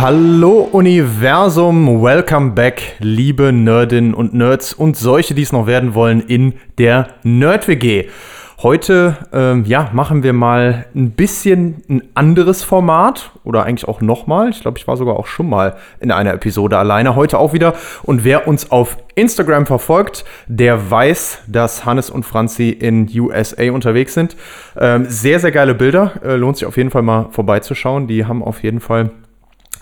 Hallo Universum, welcome back, liebe Nerdinnen und Nerds und solche, die es noch werden wollen in der Nerd-WG. Heute ähm, ja, machen wir mal ein bisschen ein anderes Format oder eigentlich auch nochmal. Ich glaube, ich war sogar auch schon mal in einer Episode alleine. Heute auch wieder. Und wer uns auf Instagram verfolgt, der weiß, dass Hannes und Franzi in USA unterwegs sind. Ähm, sehr, sehr geile Bilder. Äh, lohnt sich auf jeden Fall mal vorbeizuschauen. Die haben auf jeden Fall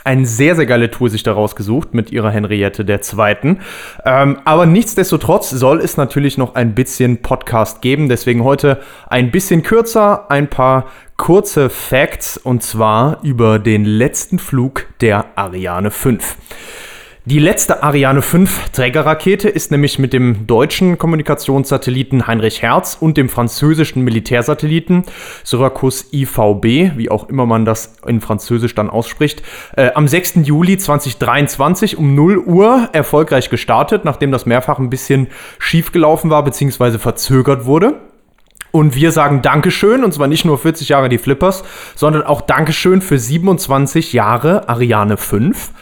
eine sehr, sehr geile Tour sich daraus gesucht mit ihrer Henriette der Zweiten. Ähm, aber nichtsdestotrotz soll es natürlich noch ein bisschen Podcast geben. Deswegen heute ein bisschen kürzer, ein paar kurze Facts und zwar über den letzten Flug der Ariane 5. Die letzte Ariane 5 Trägerrakete ist nämlich mit dem deutschen Kommunikationssatelliten Heinrich Hertz und dem französischen Militärsatelliten Syracuse IVB, wie auch immer man das in Französisch dann ausspricht, äh, am 6. Juli 2023 um 0 Uhr erfolgreich gestartet, nachdem das mehrfach ein bisschen schief gelaufen war bzw. verzögert wurde. Und wir sagen Dankeschön, und zwar nicht nur 40 Jahre die Flippers, sondern auch Dankeschön für 27 Jahre Ariane 5.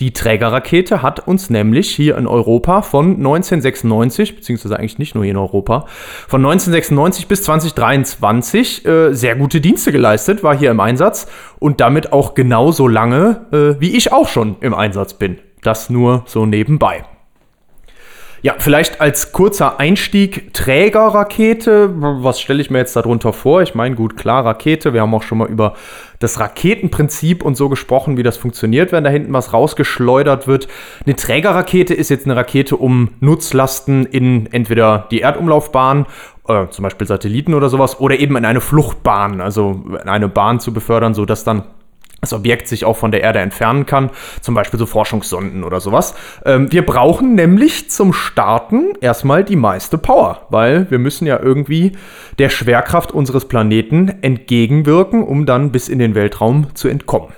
Die Trägerrakete hat uns nämlich hier in Europa von 1996, beziehungsweise eigentlich nicht nur hier in Europa, von 1996 bis 2023 äh, sehr gute Dienste geleistet, war hier im Einsatz und damit auch genauso lange, äh, wie ich auch schon im Einsatz bin. Das nur so nebenbei. Ja, vielleicht als kurzer Einstieg Trägerrakete. Was stelle ich mir jetzt darunter vor? Ich meine, gut, klar, Rakete. Wir haben auch schon mal über das Raketenprinzip und so gesprochen, wie das funktioniert, wenn da hinten was rausgeschleudert wird. Eine Trägerrakete ist jetzt eine Rakete, um Nutzlasten in entweder die Erdumlaufbahn äh, zum Beispiel Satelliten oder sowas, oder eben in eine Fluchtbahn, also in eine Bahn zu befördern, sodass dann das Objekt sich auch von der Erde entfernen kann, zum Beispiel so Forschungssonden oder sowas. Ähm, wir brauchen nämlich zum Starten erstmal die meiste Power, weil wir müssen ja irgendwie der Schwerkraft unseres Planeten entgegenwirken, um dann bis in den Weltraum zu entkommen.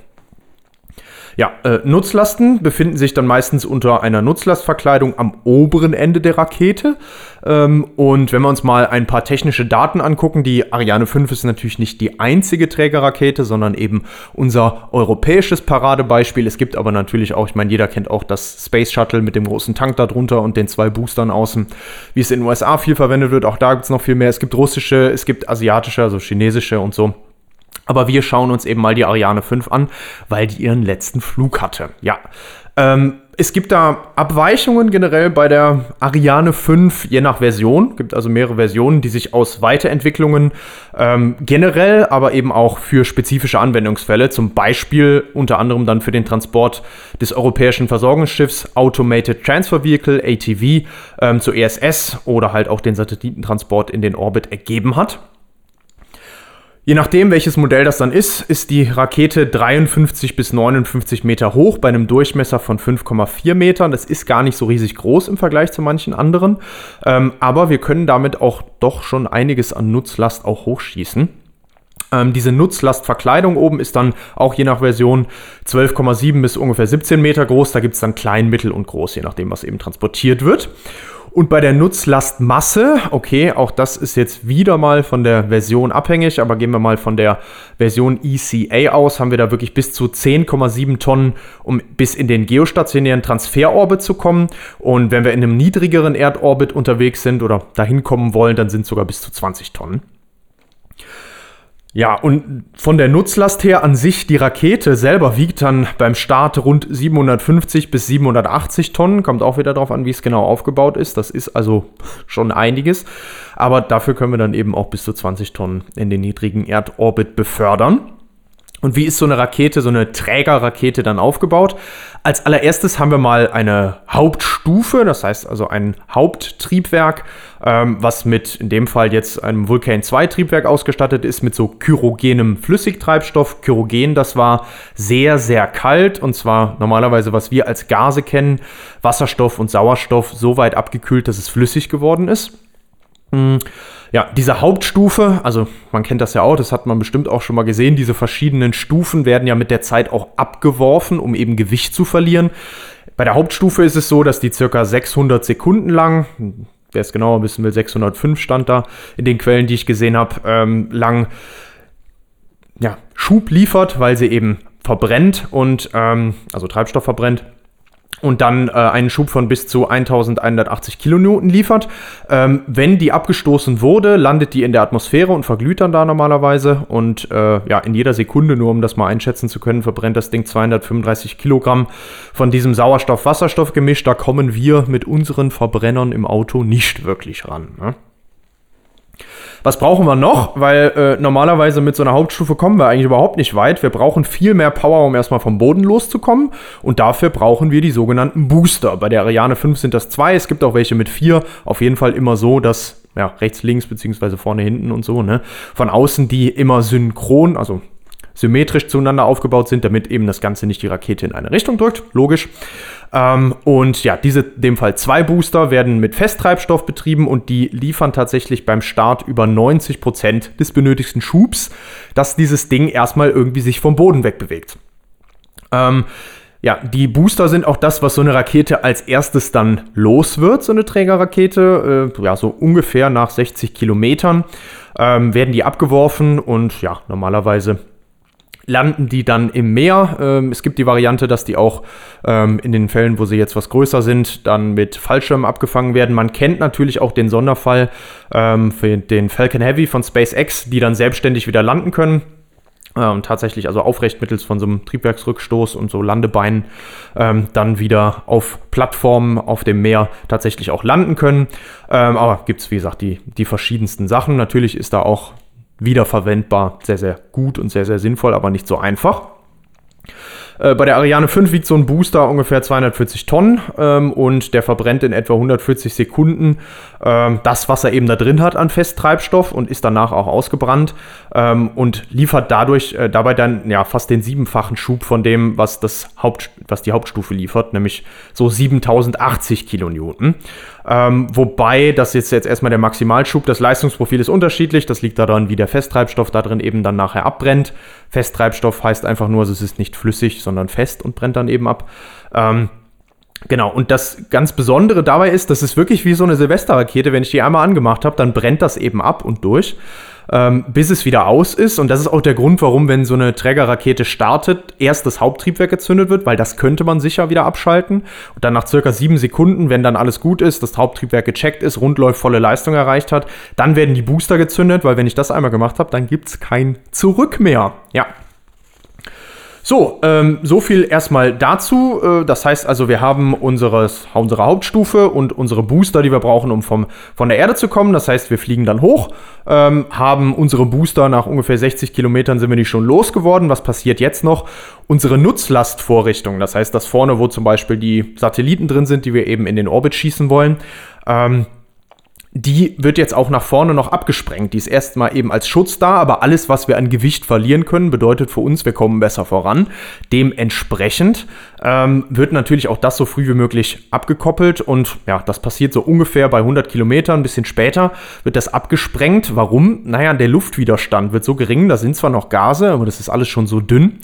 Ja, äh, Nutzlasten befinden sich dann meistens unter einer Nutzlastverkleidung am oberen Ende der Rakete. Ähm, und wenn wir uns mal ein paar technische Daten angucken, die Ariane 5 ist natürlich nicht die einzige Trägerrakete, sondern eben unser europäisches Paradebeispiel. Es gibt aber natürlich auch, ich meine, jeder kennt auch das Space Shuttle mit dem großen Tank darunter und den zwei Boostern außen, wie es in den USA viel verwendet wird. Auch da gibt es noch viel mehr. Es gibt russische, es gibt asiatische, also chinesische und so. Aber wir schauen uns eben mal die Ariane 5 an, weil die ihren letzten Flug hatte. Ja. Ähm, es gibt da Abweichungen generell bei der Ariane 5, je nach Version. Es gibt also mehrere Versionen, die sich aus Weiterentwicklungen ähm, generell, aber eben auch für spezifische Anwendungsfälle, zum Beispiel unter anderem dann für den Transport des europäischen Versorgungsschiffs Automated Transfer Vehicle, ATV, ähm, zur ESS oder halt auch den Satellitentransport in den Orbit ergeben hat. Je nachdem, welches Modell das dann ist, ist die Rakete 53 bis 59 Meter hoch bei einem Durchmesser von 5,4 Metern. Das ist gar nicht so riesig groß im Vergleich zu manchen anderen. Ähm, aber wir können damit auch doch schon einiges an Nutzlast auch hochschießen. Ähm, diese Nutzlastverkleidung oben ist dann auch je nach Version 12,7 bis ungefähr 17 Meter groß. Da gibt es dann klein, mittel und groß, je nachdem, was eben transportiert wird. Und bei der Nutzlastmasse, okay, auch das ist jetzt wieder mal von der Version abhängig, aber gehen wir mal von der Version ECA aus, haben wir da wirklich bis zu 10,7 Tonnen, um bis in den geostationären Transferorbit zu kommen. Und wenn wir in einem niedrigeren Erdorbit unterwegs sind oder dahin kommen wollen, dann sind es sogar bis zu 20 Tonnen. Ja, und von der Nutzlast her an sich, die Rakete selber wiegt dann beim Start rund 750 bis 780 Tonnen. Kommt auch wieder darauf an, wie es genau aufgebaut ist. Das ist also schon einiges. Aber dafür können wir dann eben auch bis zu 20 Tonnen in den niedrigen Erdorbit befördern. Und wie ist so eine Rakete, so eine Trägerrakete dann aufgebaut? Als allererstes haben wir mal eine Hauptstufe, das heißt also ein Haupttriebwerk, ähm, was mit in dem Fall jetzt einem Vulcan 2 Triebwerk ausgestattet ist, mit so kyrogenem Flüssigtreibstoff. Kyrogen, das war sehr, sehr kalt und zwar normalerweise, was wir als Gase kennen, Wasserstoff und Sauerstoff so weit abgekühlt, dass es flüssig geworden ist. Mhm. Ja, diese Hauptstufe, also man kennt das ja auch, das hat man bestimmt auch schon mal gesehen, diese verschiedenen Stufen werden ja mit der Zeit auch abgeworfen, um eben Gewicht zu verlieren. Bei der Hauptstufe ist es so, dass die circa 600 Sekunden lang, wer es genauer wissen will, 605 stand da in den Quellen, die ich gesehen habe, ähm, lang ja, Schub liefert, weil sie eben verbrennt und ähm, also Treibstoff verbrennt und dann äh, einen Schub von bis zu 1180 Kilonewton liefert. Ähm, wenn die abgestoßen wurde, landet die in der Atmosphäre und verglüht dann da normalerweise. Und äh, ja, in jeder Sekunde, nur um das mal einschätzen zu können, verbrennt das Ding 235 Kilogramm von diesem Sauerstoff-Wasserstoff-Gemisch. Da kommen wir mit unseren Verbrennern im Auto nicht wirklich ran. Ne? Was brauchen wir noch? Weil äh, normalerweise mit so einer Hauptstufe kommen wir eigentlich überhaupt nicht weit. Wir brauchen viel mehr Power, um erstmal vom Boden loszukommen. Und dafür brauchen wir die sogenannten Booster. Bei der Ariane 5 sind das zwei. Es gibt auch welche mit vier. Auf jeden Fall immer so, dass ja, rechts, links, beziehungsweise vorne, hinten und so, ne? Von außen die immer synchron, also symmetrisch zueinander aufgebaut sind, damit eben das Ganze nicht die Rakete in eine Richtung drückt. Logisch. Ähm, und ja, diese, dem Fall zwei Booster, werden mit Festtreibstoff betrieben und die liefern tatsächlich beim Start über 90 Prozent des benötigten Schubs, dass dieses Ding erstmal irgendwie sich vom Boden wegbewegt. Ähm, ja, die Booster sind auch das, was so eine Rakete als erstes dann los wird, so eine Trägerrakete. Äh, ja, so ungefähr nach 60 Kilometern ähm, werden die abgeworfen und ja, normalerweise landen die dann im Meer. Ähm, es gibt die Variante, dass die auch ähm, in den Fällen, wo sie jetzt was größer sind, dann mit Fallschirmen abgefangen werden. Man kennt natürlich auch den Sonderfall ähm, für den Falcon Heavy von SpaceX, die dann selbstständig wieder landen können. Äh, und tatsächlich also aufrecht mittels von so einem Triebwerksrückstoß und so Landebeinen ähm, dann wieder auf Plattformen auf dem Meer tatsächlich auch landen können. Ähm, aber gibt es, wie gesagt, die, die verschiedensten Sachen. Natürlich ist da auch wiederverwendbar, sehr, sehr gut und sehr, sehr sinnvoll, aber nicht so einfach. Äh, bei der Ariane 5 wiegt so ein Booster ungefähr 240 Tonnen ähm, und der verbrennt in etwa 140 Sekunden ähm, das, was er eben da drin hat an Festtreibstoff und ist danach auch ausgebrannt ähm, und liefert dadurch äh, dabei dann ja fast den siebenfachen Schub von dem, was, das Haupt, was die Hauptstufe liefert, nämlich so 7080 Kilonewton. Ähm, wobei das jetzt, jetzt erstmal der Maximalschub, das Leistungsprofil ist unterschiedlich. Das liegt daran, wie der Festtreibstoff da drin eben dann nachher abbrennt. Festtreibstoff heißt einfach nur, es ist nicht flüssig, sondern fest und brennt dann eben ab. Ähm, Genau, und das ganz Besondere dabei ist, das ist wirklich wie so eine Silvesterrakete. Wenn ich die einmal angemacht habe, dann brennt das eben ab und durch ähm, bis es wieder aus ist. Und das ist auch der Grund, warum, wenn so eine Trägerrakete startet, erst das Haupttriebwerk gezündet wird, weil das könnte man sicher wieder abschalten. Und dann nach circa sieben Sekunden, wenn dann alles gut ist, das Haupttriebwerk gecheckt ist, rundläuft, volle Leistung erreicht hat, dann werden die Booster gezündet, weil wenn ich das einmal gemacht habe, dann gibt es kein Zurück mehr. Ja, so, ähm, so viel erstmal dazu. Äh, das heißt also, wir haben unseres, unsere Hauptstufe und unsere Booster, die wir brauchen, um vom, von der Erde zu kommen. Das heißt, wir fliegen dann hoch, ähm, haben unsere Booster nach ungefähr 60 Kilometern sind wir nicht schon losgeworden. Was passiert jetzt noch? Unsere Nutzlastvorrichtung, das heißt, das vorne, wo zum Beispiel die Satelliten drin sind, die wir eben in den Orbit schießen wollen, ähm, die wird jetzt auch nach vorne noch abgesprengt. Die ist erstmal eben als Schutz da, aber alles, was wir an Gewicht verlieren können, bedeutet für uns, wir kommen besser voran. Dementsprechend ähm, wird natürlich auch das so früh wie möglich abgekoppelt und ja, das passiert so ungefähr bei 100 Kilometern, ein bisschen später wird das abgesprengt. Warum? Naja, der Luftwiderstand wird so gering, da sind zwar noch Gase, aber das ist alles schon so dünn,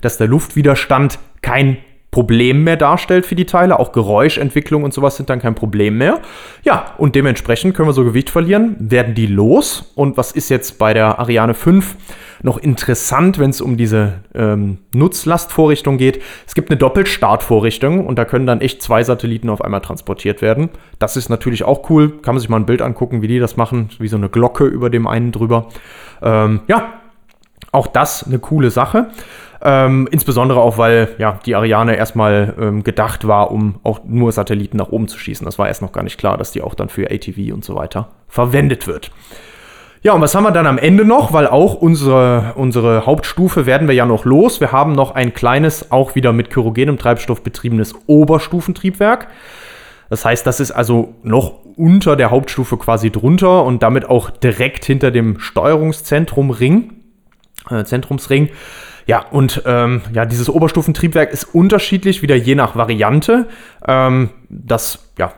dass der Luftwiderstand kein Problem mehr darstellt für die Teile. Auch Geräuschentwicklung und sowas sind dann kein Problem mehr. Ja, und dementsprechend können wir so Gewicht verlieren, werden die los. Und was ist jetzt bei der Ariane 5 noch interessant, wenn es um diese ähm, Nutzlastvorrichtung geht? Es gibt eine Doppelstartvorrichtung und da können dann echt zwei Satelliten auf einmal transportiert werden. Das ist natürlich auch cool. Kann man sich mal ein Bild angucken, wie die das machen. Wie so eine Glocke über dem einen drüber. Ähm, ja, auch das eine coole Sache. Ähm, insbesondere auch, weil ja, die Ariane erstmal ähm, gedacht war, um auch nur Satelliten nach oben zu schießen. Das war erst noch gar nicht klar, dass die auch dann für ATV und so weiter verwendet wird. Ja, und was haben wir dann am Ende noch? Weil auch unsere, unsere Hauptstufe werden wir ja noch los. Wir haben noch ein kleines, auch wieder mit kyrogenem Treibstoff betriebenes Oberstufentriebwerk. Das heißt, das ist also noch unter der Hauptstufe quasi drunter und damit auch direkt hinter dem Steuerungszentrum Ring, äh, Zentrumsring. Ja, und ähm, ja, dieses Oberstufentriebwerk ist unterschiedlich, wieder je nach Variante. Ähm, das ja,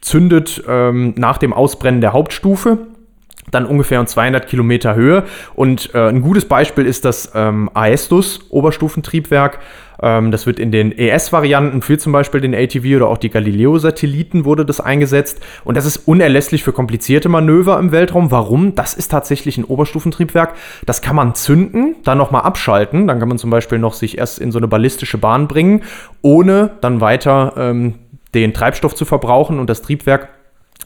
zündet ähm, nach dem Ausbrennen der Hauptstufe dann ungefähr um 200 Kilometer Höhe. Und äh, ein gutes Beispiel ist das ähm, Aestus Oberstufentriebwerk. Ähm, das wird in den ES-Varianten für zum Beispiel den ATV oder auch die Galileo-Satelliten wurde das eingesetzt. Und das ist unerlässlich für komplizierte Manöver im Weltraum. Warum? Das ist tatsächlich ein Oberstufentriebwerk. Das kann man zünden, dann nochmal abschalten. Dann kann man zum Beispiel noch sich erst in so eine ballistische Bahn bringen, ohne dann weiter ähm, den Treibstoff zu verbrauchen und das Triebwerk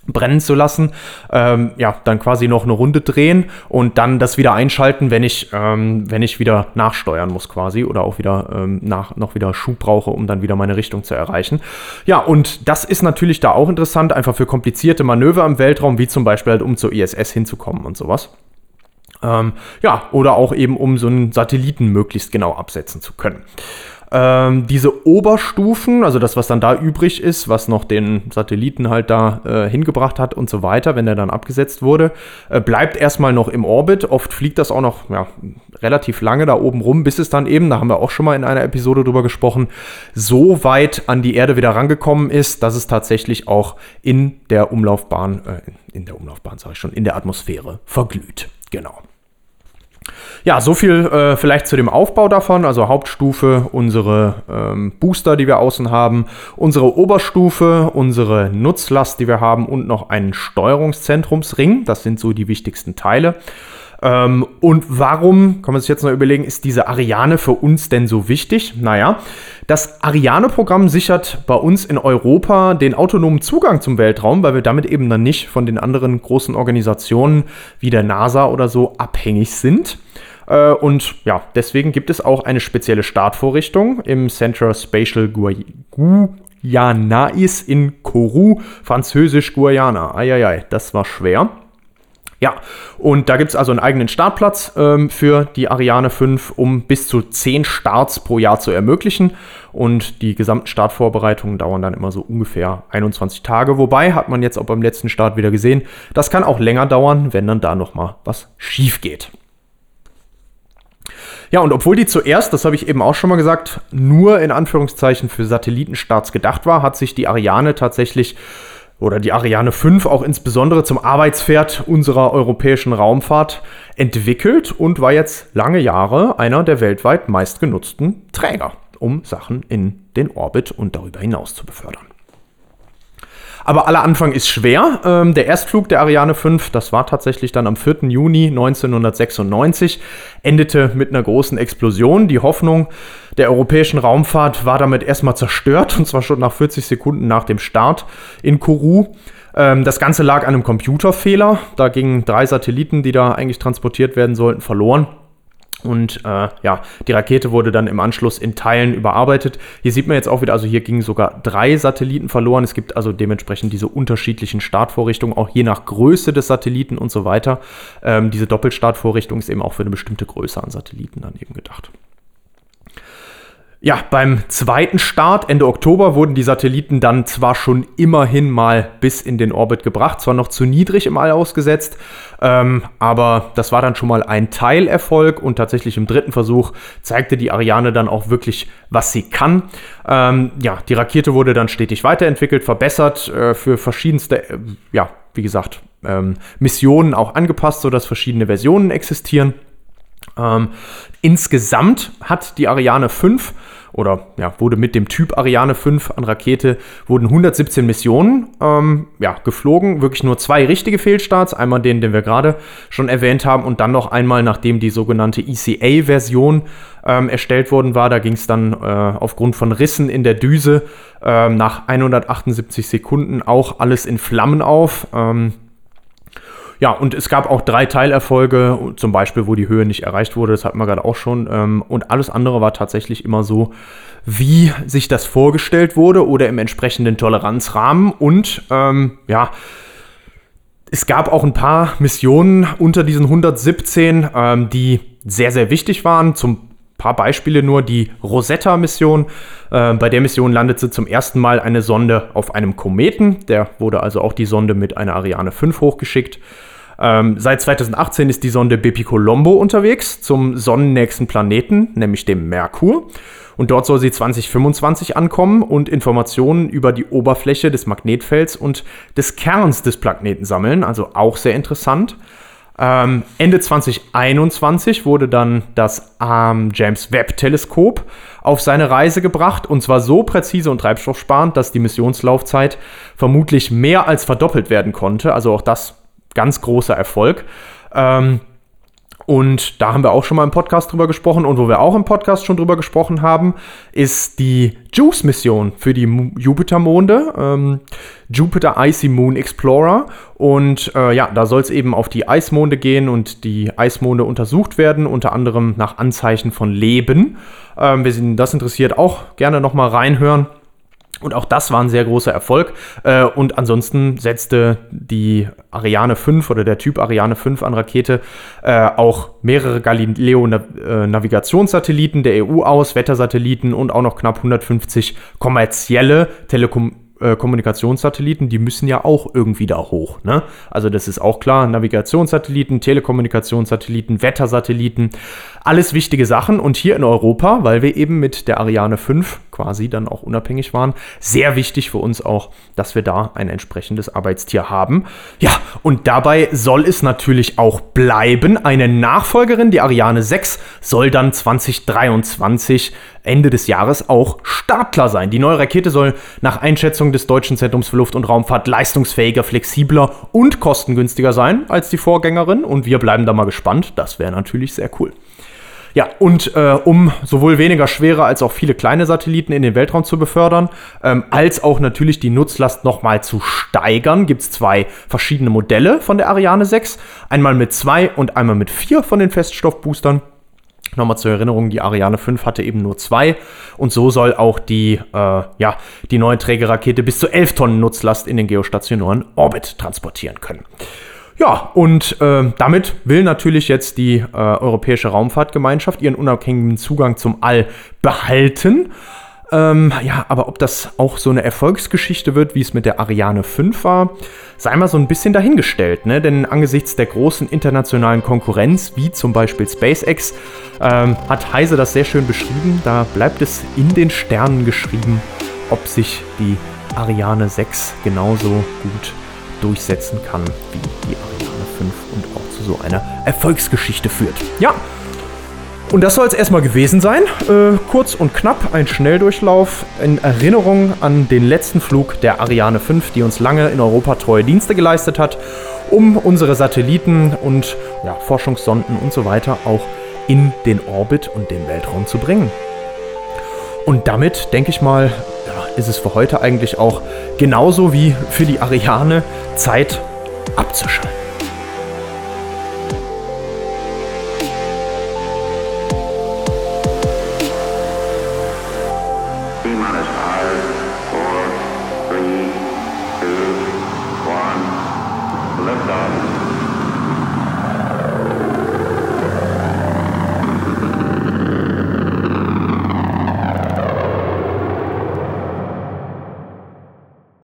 brennen zu lassen, ähm, ja, dann quasi noch eine Runde drehen und dann das wieder einschalten, wenn ich, ähm, wenn ich wieder nachsteuern muss quasi oder auch wieder ähm, nach, noch wieder Schub brauche, um dann wieder meine Richtung zu erreichen. Ja, und das ist natürlich da auch interessant, einfach für komplizierte Manöver im Weltraum, wie zum Beispiel halt, um zur ISS hinzukommen und sowas. Ähm, ja, oder auch eben, um so einen Satelliten möglichst genau absetzen zu können. Ähm, diese Oberstufen, also das, was dann da übrig ist, was noch den Satelliten halt da äh, hingebracht hat und so weiter, wenn der dann abgesetzt wurde, äh, bleibt erstmal noch im Orbit. Oft fliegt das auch noch ja, relativ lange da oben rum, bis es dann eben, da haben wir auch schon mal in einer Episode drüber gesprochen, so weit an die Erde wieder rangekommen ist, dass es tatsächlich auch in der Umlaufbahn, äh, in der Umlaufbahn sage ich schon, in der Atmosphäre verglüht. Genau. Ja, so viel äh, vielleicht zu dem Aufbau davon. Also Hauptstufe, unsere ähm, Booster, die wir außen haben, unsere Oberstufe, unsere Nutzlast, die wir haben und noch einen Steuerungszentrumsring. Das sind so die wichtigsten Teile. Ähm, und warum, kann man sich jetzt noch überlegen, ist diese Ariane für uns denn so wichtig? Naja, das Ariane-Programm sichert bei uns in Europa den autonomen Zugang zum Weltraum, weil wir damit eben dann nicht von den anderen großen Organisationen wie der NASA oder so abhängig sind. Äh, und ja, deswegen gibt es auch eine spezielle Startvorrichtung im Centre Spatial Guyanais in Kourou, französisch Guyana. Eieiei, das war schwer. Ja, und da gibt es also einen eigenen Startplatz ähm, für die Ariane 5, um bis zu 10 Starts pro Jahr zu ermöglichen. Und die gesamten Startvorbereitungen dauern dann immer so ungefähr 21 Tage. Wobei, hat man jetzt auch beim letzten Start wieder gesehen, das kann auch länger dauern, wenn dann da nochmal was schief geht. Ja, und obwohl die zuerst, das habe ich eben auch schon mal gesagt, nur in Anführungszeichen für Satellitenstarts gedacht war, hat sich die Ariane tatsächlich oder die Ariane 5 auch insbesondere zum Arbeitspferd unserer europäischen Raumfahrt entwickelt und war jetzt lange Jahre einer der weltweit meistgenutzten Träger, um Sachen in den Orbit und darüber hinaus zu befördern. Aber aller Anfang ist schwer. Ähm, der Erstflug der Ariane 5, das war tatsächlich dann am 4. Juni 1996, endete mit einer großen Explosion. Die Hoffnung der europäischen Raumfahrt war damit erstmal zerstört, und zwar schon nach 40 Sekunden nach dem Start in Kourou. Ähm, das Ganze lag an einem Computerfehler. Da gingen drei Satelliten, die da eigentlich transportiert werden sollten, verloren. Und äh, ja, die Rakete wurde dann im Anschluss in Teilen überarbeitet. Hier sieht man jetzt auch wieder, also hier gingen sogar drei Satelliten verloren. Es gibt also dementsprechend diese unterschiedlichen Startvorrichtungen, auch je nach Größe des Satelliten und so weiter. Ähm, diese Doppelstartvorrichtung ist eben auch für eine bestimmte Größe an Satelliten dann eben gedacht. Ja, beim zweiten Start Ende Oktober wurden die Satelliten dann zwar schon immerhin mal bis in den Orbit gebracht, zwar noch zu niedrig im All ausgesetzt, ähm, aber das war dann schon mal ein Teilerfolg und tatsächlich im dritten Versuch zeigte die Ariane dann auch wirklich, was sie kann. Ähm, ja, die Rakete wurde dann stetig weiterentwickelt, verbessert, äh, für verschiedenste, äh, ja, wie gesagt, ähm, Missionen auch angepasst, sodass verschiedene Versionen existieren. Ähm, insgesamt hat die Ariane 5 oder ja, wurde mit dem Typ Ariane 5 an Rakete, wurden 117 Missionen ähm, ja, geflogen. Wirklich nur zwei richtige Fehlstarts. Einmal den, den wir gerade schon erwähnt haben und dann noch einmal, nachdem die sogenannte ECA-Version ähm, erstellt worden war. Da ging es dann äh, aufgrund von Rissen in der Düse äh, nach 178 Sekunden auch alles in Flammen auf. Ähm, ja, und es gab auch drei Teilerfolge, zum Beispiel, wo die Höhe nicht erreicht wurde, das hatten wir gerade auch schon. Ähm, und alles andere war tatsächlich immer so, wie sich das vorgestellt wurde oder im entsprechenden Toleranzrahmen. Und ähm, ja, es gab auch ein paar Missionen unter diesen 117, ähm, die sehr, sehr wichtig waren. Zum paar Beispiele nur die Rosetta-Mission. Äh, bei der Mission landete zum ersten Mal eine Sonde auf einem Kometen. Der wurde also auch die Sonde mit einer Ariane 5 hochgeschickt. Ähm, seit 2018 ist die Sonde Bepi Colombo unterwegs zum sonnennächsten Planeten, nämlich dem Merkur. Und dort soll sie 2025 ankommen und Informationen über die Oberfläche des Magnetfelds und des Kerns des Planeten sammeln. Also auch sehr interessant. Ähm, Ende 2021 wurde dann das ähm, James Webb Teleskop auf seine Reise gebracht und zwar so präzise und treibstoffsparend, dass die Missionslaufzeit vermutlich mehr als verdoppelt werden konnte. Also auch das ganz großer Erfolg. Ähm, und da haben wir auch schon mal im Podcast drüber gesprochen. Und wo wir auch im Podcast schon drüber gesprochen haben, ist die JUICE-Mission für die Jupiter-Monde. Ähm, Jupiter Icy Moon Explorer. Und äh, ja, da soll es eben auf die Eismonde gehen und die Eismonde untersucht werden, unter anderem nach Anzeichen von Leben. Ähm, wir sind das interessiert, auch gerne nochmal reinhören. Und auch das war ein sehr großer Erfolg. Äh, und ansonsten setzte die Ariane 5 oder der Typ Ariane 5 an Rakete äh, auch mehrere Galileo-Navigationssatelliten der EU aus, Wettersatelliten und auch noch knapp 150 kommerzielle Telekom äh, Kommunikationssatelliten, die müssen ja auch irgendwie da hoch. Ne? Also das ist auch klar, Navigationssatelliten, Telekommunikationssatelliten, Wettersatelliten, alles wichtige Sachen. Und hier in Europa, weil wir eben mit der Ariane 5 quasi dann auch unabhängig waren, sehr wichtig für uns auch, dass wir da ein entsprechendes Arbeitstier haben. Ja, und dabei soll es natürlich auch bleiben. Eine Nachfolgerin, die Ariane 6, soll dann 2023 Ende des Jahres auch startklar sein. Die neue Rakete soll nach Einschätzung des Deutschen Zentrums für Luft- und Raumfahrt leistungsfähiger, flexibler und kostengünstiger sein als die Vorgängerin. Und wir bleiben da mal gespannt. Das wäre natürlich sehr cool. Ja, und äh, um sowohl weniger schwere als auch viele kleine Satelliten in den Weltraum zu befördern, ähm, als auch natürlich die Nutzlast nochmal zu steigern, gibt es zwei verschiedene Modelle von der Ariane 6. Einmal mit zwei und einmal mit vier von den Feststoffboostern. Nochmal zur Erinnerung, die Ariane 5 hatte eben nur zwei und so soll auch die, äh, ja, die neue Trägerrakete bis zu 11 Tonnen Nutzlast in den geostationären Orbit transportieren können. Ja, und äh, damit will natürlich jetzt die äh, Europäische Raumfahrtgemeinschaft ihren unabhängigen Zugang zum All behalten. Ähm, ja, aber ob das auch so eine Erfolgsgeschichte wird, wie es mit der Ariane 5 war, sei mal so ein bisschen dahingestellt. Ne? Denn angesichts der großen internationalen Konkurrenz, wie zum Beispiel SpaceX, ähm, hat Heise das sehr schön beschrieben. Da bleibt es in den Sternen geschrieben, ob sich die Ariane 6 genauso gut durchsetzen kann wie die Ariane 5 und auch zu so einer Erfolgsgeschichte führt. Ja, und das soll es erstmal gewesen sein. Äh, kurz und knapp ein Schnelldurchlauf in Erinnerung an den letzten Flug der Ariane 5, die uns lange in Europa treue Dienste geleistet hat, um unsere Satelliten und ja, Forschungssonden und so weiter auch in den Orbit und den Weltraum zu bringen. Und damit, denke ich mal, ja, ist es für heute eigentlich auch genauso wie für die Ariane Zeit abzuschalten.